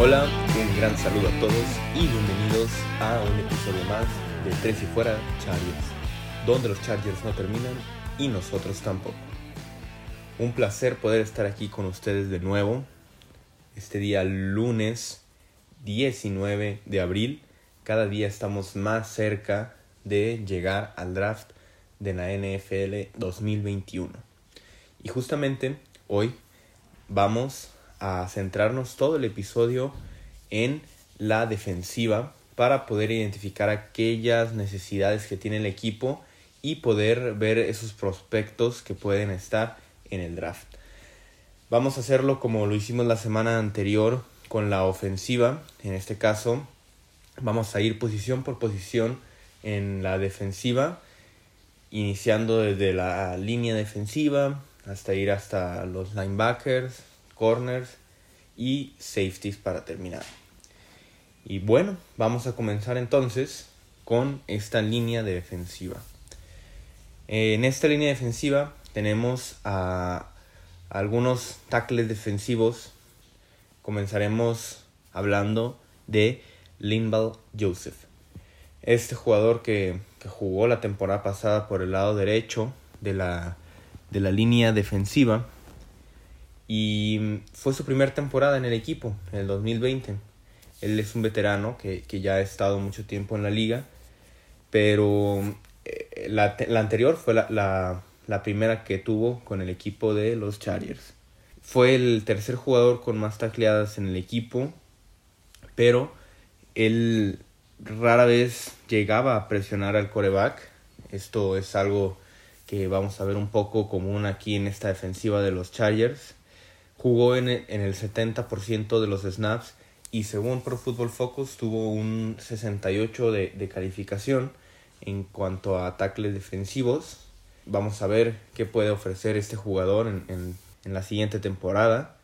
Hola, un gran saludo a todos y bienvenidos a un episodio más de Tres y Fuera Chargers, donde los Chargers no terminan y nosotros tampoco. Un placer poder estar aquí con ustedes de nuevo, este día lunes 19 de abril. Cada día estamos más cerca de llegar al draft de la NFL 2021. Y justamente hoy vamos a centrarnos todo el episodio en la defensiva para poder identificar aquellas necesidades que tiene el equipo y poder ver esos prospectos que pueden estar en el draft. Vamos a hacerlo como lo hicimos la semana anterior con la ofensiva. En este caso vamos a ir posición por posición en la defensiva, iniciando desde la línea defensiva hasta ir hasta los linebackers, corners y safeties para terminar. Y bueno, vamos a comenzar entonces con esta línea defensiva. En esta línea defensiva tenemos a algunos tackles defensivos. Comenzaremos hablando de Linval Joseph. Este jugador que, que, jugó la temporada pasada por el lado derecho de la, de la línea defensiva y fue su primera temporada en el equipo, en el 2020. Él es un veterano que, que ya ha estado mucho tiempo en la liga, pero eh, la, la anterior fue la, la, la, primera que tuvo con el equipo de los Chargers. Fue el tercer jugador con más tacleadas en el equipo, pero él rara vez llegaba a presionar al coreback. Esto es algo que vamos a ver un poco común aquí en esta defensiva de los Chargers jugó en el, en el 70% de los snaps y según Pro Football Focus tuvo un 68 de, de calificación en cuanto a tackles defensivos. Vamos a ver qué puede ofrecer este jugador en, en, en, la siguiente temporada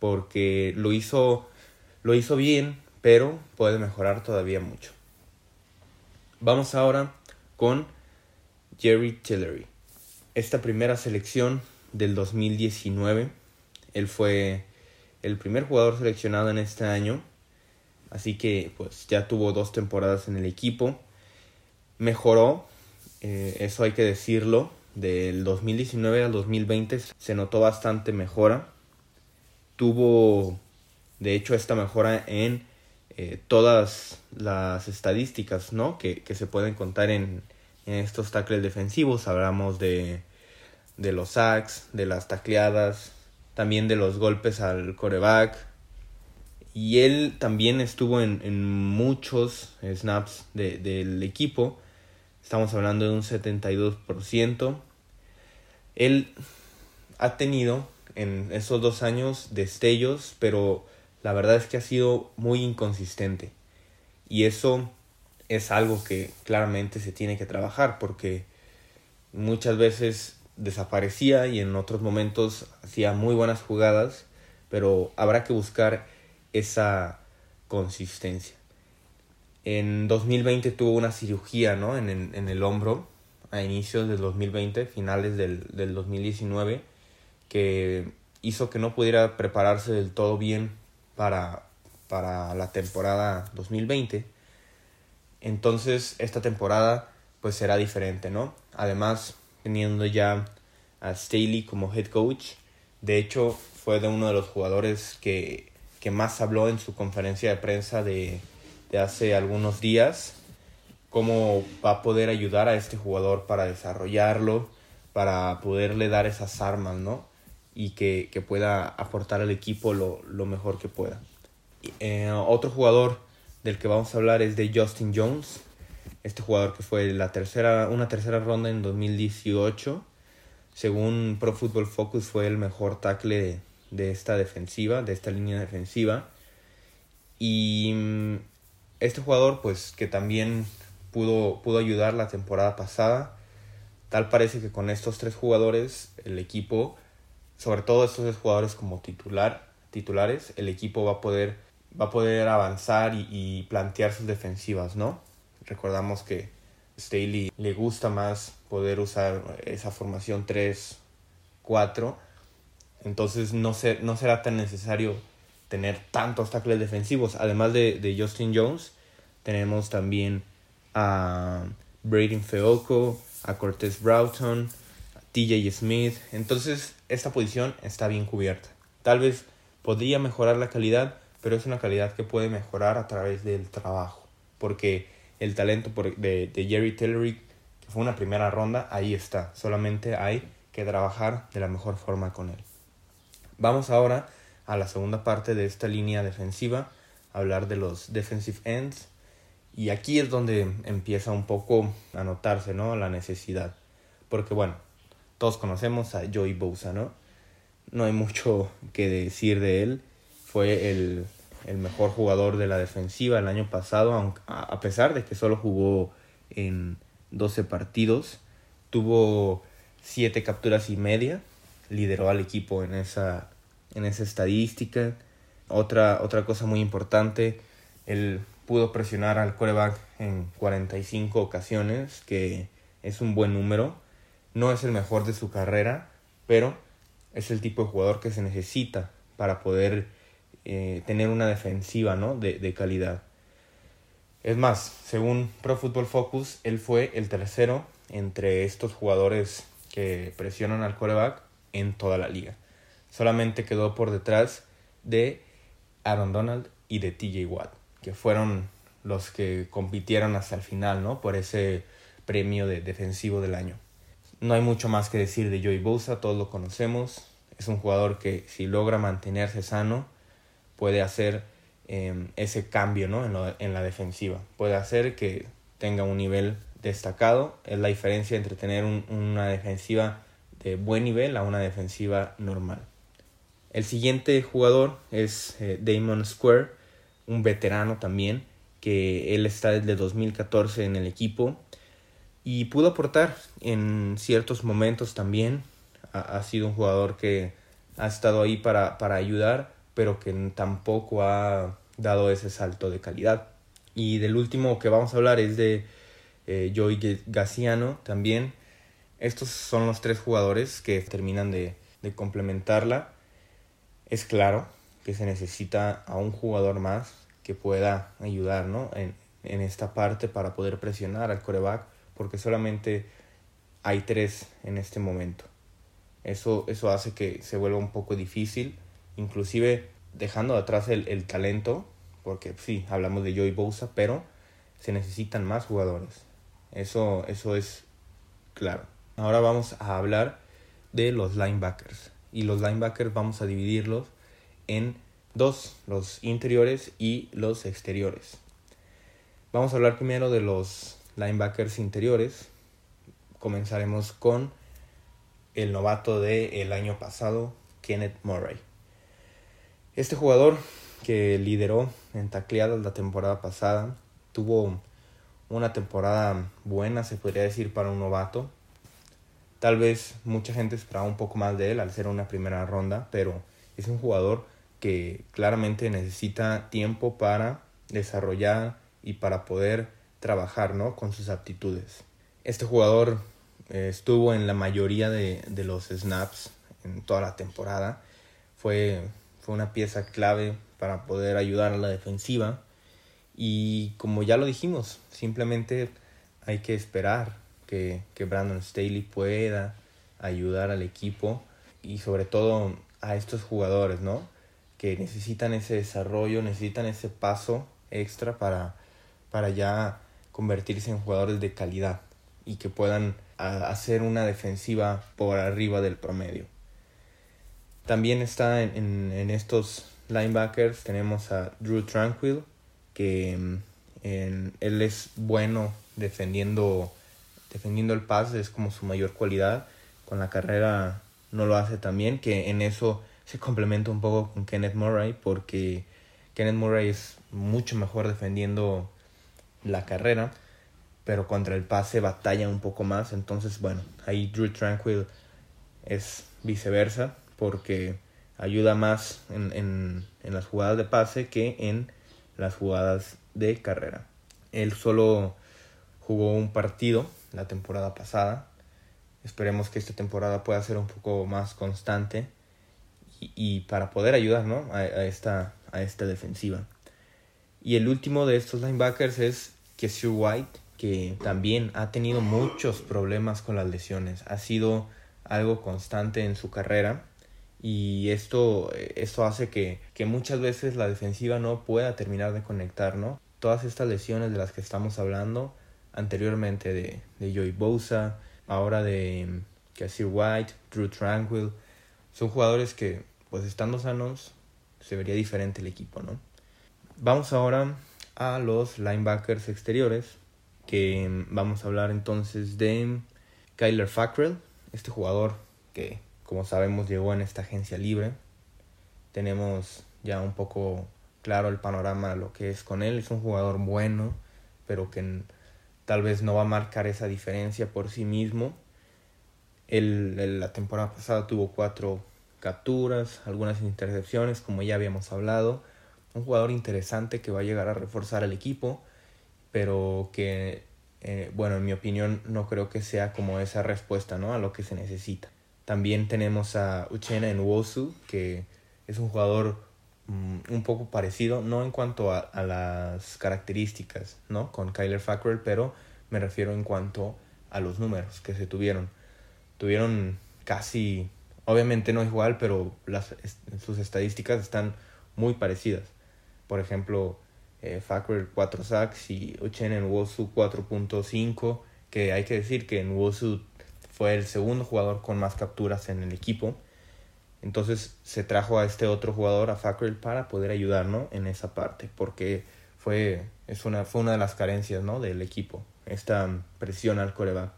porque lo hizo, lo hizo bien, pero puede mejorar todavía mucho. Vamos ahora con Jerry Tillery. Esta primera selección del 2019 él fue el primer jugador seleccionado en este año. Así que pues ya tuvo dos temporadas en el equipo. Mejoró, eh, eso hay que decirlo. Del 2019 al 2020 se notó bastante mejora. Tuvo, de hecho, esta mejora en eh, todas las estadísticas ¿no? que, que se pueden contar en, en estos tackles defensivos. Hablamos de, de los sacks, de las tacleadas, también de los golpes al coreback. Y él también estuvo en, en muchos snaps de, del equipo. Estamos hablando de un 72%. Él ha tenido en esos dos años destellos, pero la verdad es que ha sido muy inconsistente. Y eso es algo que claramente se tiene que trabajar porque muchas veces desaparecía y en otros momentos hacía muy buenas jugadas, pero habrá que buscar esa consistencia. En 2020 tuvo una cirugía ¿no? en, en, en el hombro a inicios del 2020, finales del, del 2019, que hizo que no pudiera prepararse del todo bien para, para la temporada 2020. Entonces esta temporada pues será diferente, ¿no? Además teniendo ya a Staley como head coach. De hecho, fue de uno de los jugadores que, que más habló en su conferencia de prensa de, de hace algunos días. Cómo va a poder ayudar a este jugador para desarrollarlo, para poderle dar esas armas, ¿no? Y que, que pueda aportar al equipo lo, lo mejor que pueda. Eh, otro jugador del que vamos a hablar es de Justin Jones, este jugador que fue la tercera, una tercera ronda en 2018. Según Pro Football Focus fue el mejor tackle de, esta defensiva, de esta línea defensiva. Y mm, este jugador pues que también pudo, pudo ayudar la temporada pasada. Tal parece que con estos tres jugadores el equipo, sobre todo estos tres jugadores como titular, titulares, el equipo va a poder, va a poder avanzar y plantear sus defensivas, ¿no? Recordamos que Staley le gusta más poder usar esa formación 3-4. Entonces no, ser, no será tan necesario tener tantos tackles defensivos. Además de, de Justin Jones, tenemos también a Braden Feoco, a Cortez Broughton, a TJ Smith. Entonces, esta posición está bien cubierta. Tal vez podría mejorar la calidad, pero es una calidad que puede mejorar a través del trabajo. Porque el talento de, de Jerry Tillery, que fue una primera ronda, ahí está. Solamente hay que trabajar de la mejor forma con él. Vamos ahora a la segunda parte de esta línea defensiva, hablar de los defensive ends. Y aquí es donde empieza un poco a notarse ¿no? la necesidad. Porque bueno, todos conocemos a Joey Bosa, ¿no? No hay mucho que decir de él. Fue el, el mejor jugador de la defensiva el año pasado, a pesar de que solo jugó en 12 partidos. Tuvo 7 capturas y media. Lideró al equipo en esa, en esa estadística. Otra, otra cosa muy importante, él pudo presionar al coreback en 45 ocasiones, que es un buen número. No es el mejor de su carrera, pero es el tipo de jugador que se necesita para poder eh, tener una defensiva ¿no? de, de calidad. Es más, según Pro Football Focus, él fue el tercero entre estos jugadores que presionan al coreback en toda la liga. Solamente quedó por detrás de Aaron Donald y de TJ Watt que fueron los que compitieron hasta el final, ¿no? Por ese premio de defensivo del año. No hay mucho más que decir de Joey Bosa, todos lo conocemos. Es un jugador que si logra mantenerse sano, puede hacer em, ese cambio ¿no? en, en la defensiva. Puede hacer que tenga un nivel destacado. Es la diferencia entre tener una defensiva de buen nivel a una defensiva normal. El siguiente jugador es eh, Damon Square, un veterano también, que él está desde 2014 en el equipo y pudo aportar en ciertos momentos también. Ha, sido un jugador que ha estado ahí para, para ayudar, pero que tampoco ha dado ese salto de calidad. Y del último que vamos a hablar es de eh, Joey Gaciano también. Estos son los tres jugadores que terminan de, de complementarla. Es claro que se necesita a un jugador más que pueda ayudar ¿no? en, en esta parte para poder presionar al coreback, porque solamente hay tres en este momento. Eso, eso hace que se vuelva un poco difícil, inclusive dejando atrás el, el talento, porque sí, hablamos de Joey Bosa, pero se necesitan más jugadores. Eso, eso es claro. Ahora vamos a hablar de los linebackers. Y los linebackers vamos a dividirlos en dos, los interiores y los exteriores. Vamos a hablar primero de los linebackers interiores. Comenzaremos con el novato del año pasado, Kenneth Murray. Este jugador que lideró en tacleadas la temporada pasada, tuvo una temporada buena, se podría decir, para un novato. Tal vez mucha gente esperaba un poco más de él al ser una primera ronda, pero es un jugador que claramente necesita tiempo para desarrollar y para poder trabajar ¿no? con sus aptitudes. Este jugador eh, estuvo en la mayoría de, de, los snaps en toda la temporada. Fue, fue una pieza clave para poder ayudar a la defensiva. Y como ya lo dijimos, simplemente hay que esperar que, que Brandon Staley pueda ayudar al equipo y sobre todo a estos jugadores, ¿no? que necesitan ese desarrollo, necesitan ese paso extra para, para ya convertirse en jugadores de calidad y que puedan hacer una defensiva por arriba del promedio. También está en, en, estos linebackers, tenemos a Drew Tranquil, que mm, en, él es bueno defendiendo, defendiendo el pase, es como su mayor cualidad. Con la carrera no lo hace tan bien, que en eso se complementa un poco con Kenneth Murray porque Kenneth Murray es mucho mejor defendiendo la carrera, pero contra el pase batalla un poco más. Entonces, bueno, ahí Drew Tranquil es viceversa porque ayuda más en, en, en las jugadas de pase que en las jugadas de carrera. Él solo jugó un partido la temporada pasada. Esperemos que esta temporada pueda ser un poco más constante y, para poder ayudar ¿no? a, esta, a esta defensiva. Y el último de estos linebackers es Kessie White, que también ha tenido muchos problemas con las lesiones. Ha sido algo constante en su carrera y esto, esto hace que, que muchas veces la defensiva no pueda terminar de conectar, ¿no? Todas estas lesiones de las que estamos hablando anteriormente de, de Joey Bosa, ahora de Cassie White, Drew Tranquil, son jugadores que, pues estando sanos, se vería diferente el equipo, ¿no? Vamos ahora a los linebackers exteriores, que vamos a hablar entonces de Kyler Fackrell, este jugador que, como sabemos, llegó en esta agencia libre. Tenemos ya un poco claro el panorama de lo que es con él. Es un jugador bueno, pero que tal vez no va a marcar esa diferencia por sí mismo. Él, la temporada pasada tuvo cuatro capturas, algunas intercepciones, como ya habíamos hablado. Un jugador interesante que va a llegar a reforzar al equipo, pero que, eh, bueno, en mi opinión, no creo que sea como esa respuesta ¿no? a lo que se necesita. También tenemos a Uchena Nwosu, que es un jugador Mm, un poco parecido, no en cuanto a, las características, ¿no? Con Kyler Fackrell, pero me refiero en cuanto a los números que se tuvieron. Tuvieron casi, obviamente no igual, pero las, sus estadísticas están muy parecidas. Por ejemplo, eh, 4 sacks y Uchenna Nwosu 4.5, que hay que decir que Nwosu fue el segundo jugador con más capturas en el equipo entonces se trajo a este otro jugador, a Fackrell, para poder ayudarnos en esa parte, porque fue, es una, fue una de las carencias ¿no? del equipo, esta presión al coreback.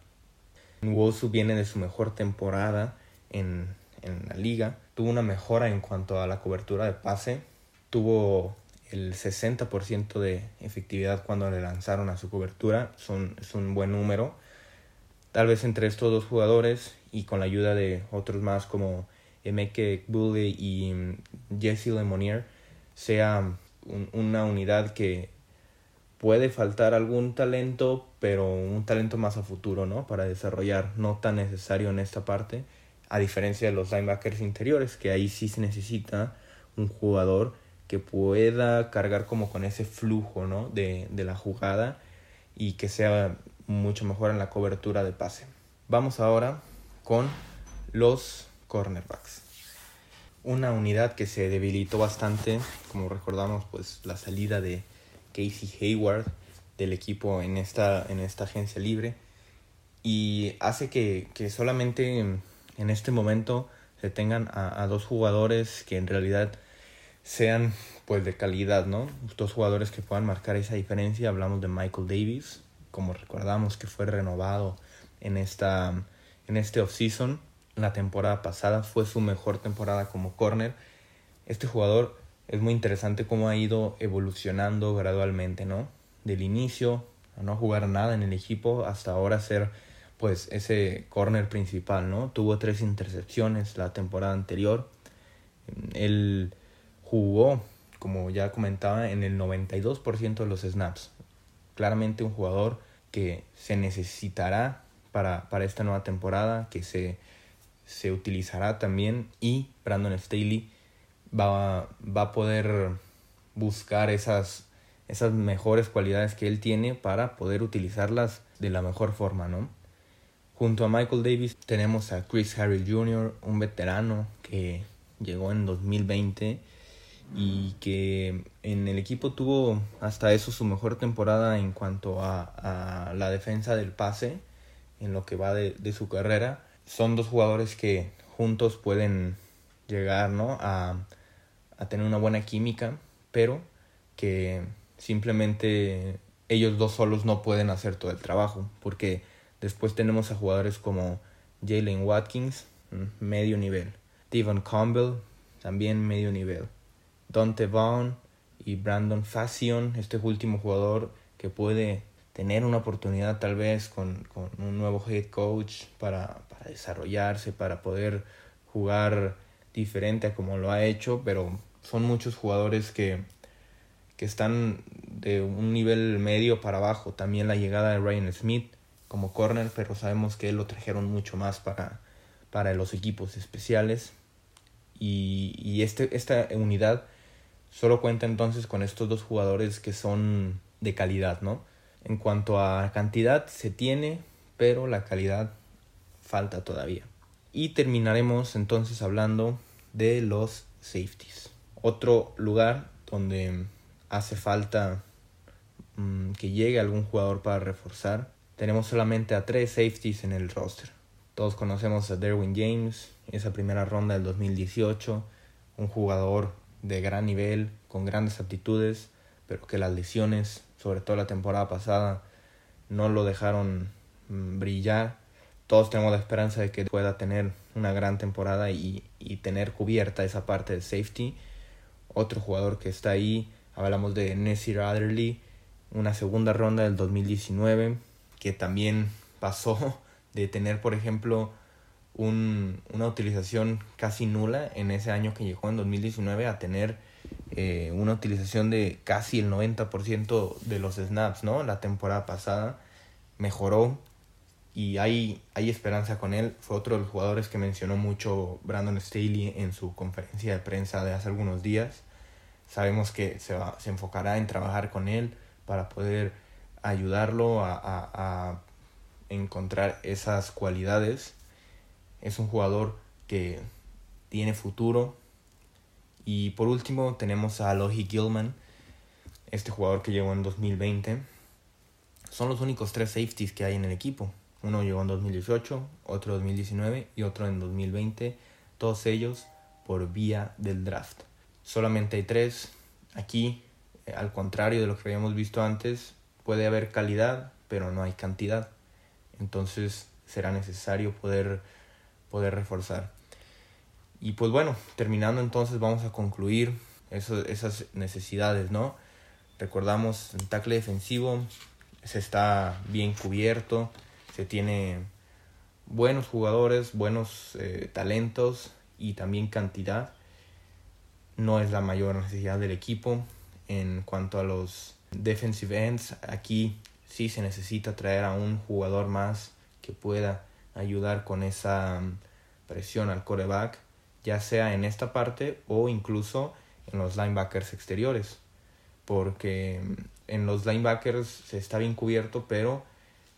Nwosu viene de su mejor temporada en, en la liga, tuvo una mejora en cuanto a la cobertura de pase, tuvo el 60% de efectividad cuando le lanzaron a su cobertura, Son, es un buen número. Tal vez entre estos dos jugadores y con la ayuda de otros más como Emeke Bully y mm, Jesse Lemonier sea una unidad que puede faltar algún talento, pero un talento más a futuro, ¿no? Para desarrollar, no tan necesario en esta parte, a diferencia de los linebackers interiores, que ahí sí se necesita un jugador que pueda cargar como con ese flujo, ¿no? De, de la jugada y que sea mucho mejor en la cobertura de pase. Vamos ahora con los cornerbacks. Una unidad que se debilitó bastante, como recordamos, pues la salida de Casey Hayward del equipo en esta, en esta agencia libre y hace que, solamente en este momento se tengan a, dos jugadores que en realidad sean pues de calidad, ¿no? Dos jugadores que puedan marcar esa diferencia. Hablamos de Michael Davis, como recordamos que fue renovado en esta en este offseason la temporada pasada, fue su mejor temporada como corner. Este jugador es muy interesante cómo ha ido evolucionando gradualmente, ¿no? Del inicio a no jugar nada en el equipo hasta ahora ser pues ese corner principal, ¿no? Tuvo tres intercepciones la temporada anterior. Él jugó, como ya comentaba, en el 92% de los snaps. Claramente un jugador que se necesitará para, para esta nueva temporada, que se se utilizará también y Brandon Staley va, va a poder buscar esas, esas mejores cualidades que él tiene para poder utilizarlas de la mejor forma, ¿no? Junto a Michael Davis tenemos a Chris Harrell Jr., un veterano que llegó en 2020 y que en el equipo tuvo hasta eso su mejor temporada en cuanto a, la defensa del pase en lo que va de, de su carrera. Son dos jugadores que juntos pueden llegar ¿no? a, a tener una buena química, pero que simplemente ellos dos solos no pueden hacer todo el trabajo, porque después tenemos a jugadores como Jalen Watkins, mm, medio nivel, Devon Campbell, también medio nivel, Dante Vaughn y Brandon Fashion, este último jugador que puede tener una oportunidad tal vez con, con un nuevo head coach para, para, desarrollarse, para poder jugar diferente a como lo ha hecho, pero son muchos jugadores que, que están de un nivel medio para abajo. También la llegada de Ryan Smith como corner, pero sabemos que lo trajeron mucho más para, para los equipos especiales. Y, y este, esta unidad solo cuenta entonces con estos dos jugadores que son de calidad, ¿no? En cuanto a cantidad se tiene, pero la calidad falta todavía. Y terminaremos entonces hablando de los safeties. Otro lugar donde hace falta mm, que llegue algún jugador para reforzar. Tenemos solamente a tres safeties en el roster. Todos conocemos a Derwin James, esa primera ronda del 2018, un jugador de gran nivel, con grandes aptitudes, pero que las lesiones, sobre todo la temporada pasada, no lo dejaron mm, brillar. Todos tenemos la esperanza de que pueda tener una gran temporada y, y tener cubierta esa parte de safety. Otro jugador que está ahí, hablamos de Nessie Adderley, una segunda ronda del 2019, que también pasó de tener, por ejemplo, un, una utilización casi nula en ese año que llegó en 2019 a tener eh, una utilización de casi el 90% de los snaps, ¿no? La temporada pasada mejoró y hay, hay esperanza con él. Fue otro de los jugadores que mencionó mucho Brandon Staley en su conferencia de prensa de hace algunos días. Sabemos que se, va, se enfocará en trabajar con él para poder ayudarlo a, a, a encontrar esas cualidades. Es un jugador que tiene futuro. Y por último tenemos a Alohi Gilman, este jugador que llegó en 2020. Son los únicos tres safeties que hay en el equipo. Uno llegó en 2018, otro en 2019 y otro en 2020. Todos ellos por vía del draft. Solamente hay tres. Aquí, eh, al contrario de lo que habíamos visto antes, puede haber calidad, pero no hay cantidad. Entonces será necesario poder, poder reforzar. Y pues bueno, terminando entonces vamos a concluir esas necesidades, ¿no? Recordamos el tackle defensivo se está bien cubierto, se tiene buenos jugadores, buenos eh, talentos y también cantidad. No es la mayor necesidad del equipo. En cuanto a los defensive ends, aquí sí se necesita traer a un jugador más que pueda ayudar con esa mm, presión al coreback, ya sea en esta parte o incluso en los linebackers exteriores, porque mm, en los linebackers se está bien cubierto, pero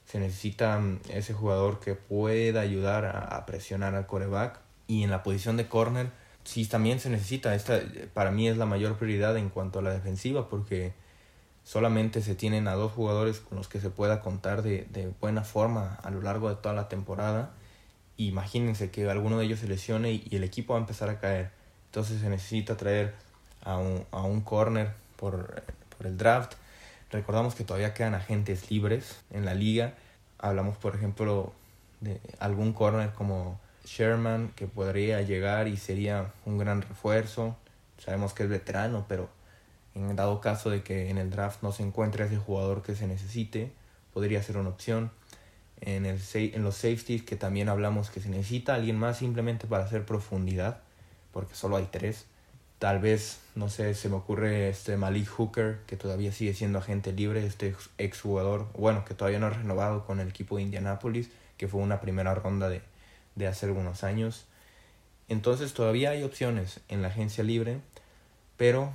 se necesita mm, ese jugador que pueda ayudar a, presionar al coreback. Y en la posición de corner sí también se necesita, esta para mí es la mayor prioridad en cuanto a la defensiva porque solamente se tienen a dos jugadores con los que se pueda contar de, de buena forma a lo largo de toda la temporada. Imagínense que alguno de ellos se lesione y, el equipo va a empezar a caer. Entonces se necesita traer a un, a un corner por, por el draft. Recordamos que todavía quedan agentes libres en la liga. Hablamos, por ejemplo, de algún corner como Sherman que podría llegar y sería un gran refuerzo. Sabemos que es veterano, pero en dado caso de que en el draft no se encuentre ese jugador que se necesite, podría ser una opción. En, el, en los safeties que también hablamos que se necesita alguien más simplemente para hacer profundidad, porque solo hay tres. Tal vez, no sé, se me ocurre este Malik Hooker, que todavía sigue siendo agente libre, este ex jugador, bueno, que todavía no ha renovado con el equipo de Indianapolis, que fue una primera ronda de, de hace algunos años. Entonces todavía hay opciones en la agencia libre, pero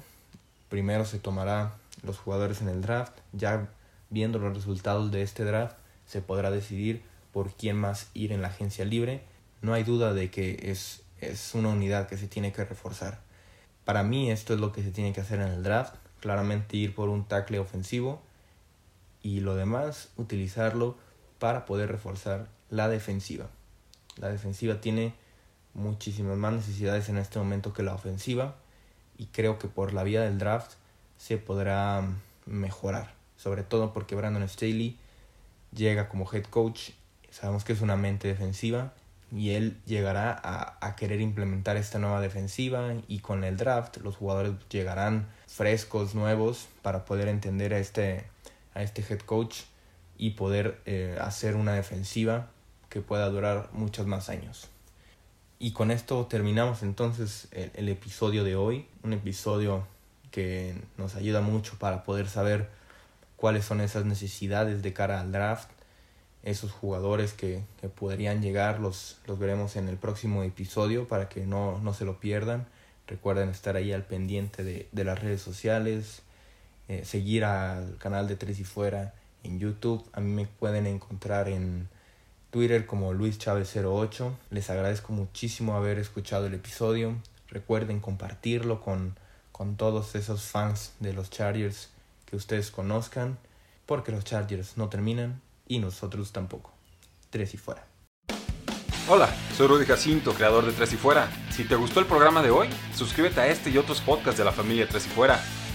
Primero se tomará los jugadores en el draft, ya viendo los resultados de este draft se podrá decidir por quién más ir en la agencia libre. No hay duda de que es, es una unidad que se tiene que reforzar. Para mí esto es lo que se tiene que hacer en el draft, claramente ir por un tackle ofensivo y lo demás utilizarlo para poder reforzar la defensiva. La defensiva tiene muchísimas más necesidades en este momento que la ofensiva y creo que por la vía del draft se podrá mejorar, sobre todo porque Brandon Staley llega como head coach, sabemos que es una mente defensiva y él llegará a, a, querer implementar esta nueva defensiva y con el draft los jugadores llegarán frescos, nuevos para poder entender a este, a este head coach y poder eh, hacer una defensiva que pueda durar muchos más años. Y con esto terminamos entonces el, episodio de hoy, un episodio que nos ayuda mucho para poder saber cuáles son esas necesidades de cara al draft. esos jugadores que, podrían llegar los, los veremos en el próximo episodio para que no, no se lo pierdan. Recuerden estar ahí al pendiente de, de las redes sociales, eh, seguir al canal de Tres y Fuera en YouTube. A mí me pueden encontrar en Twitter como Luis Chávez 08. Les agradezco muchísimo haber escuchado el episodio. Recuerden compartirlo con, con todos esos fans de los Chargers que ustedes conozcan, porque los Chargers no terminan y nosotros tampoco. Tres y fuera. Hola, soy Rudy Jacinto, creador de Tres y Fuera. Si te gustó el programa de hoy, suscríbete a este y otros podcasts de la familia Tres y Fuera.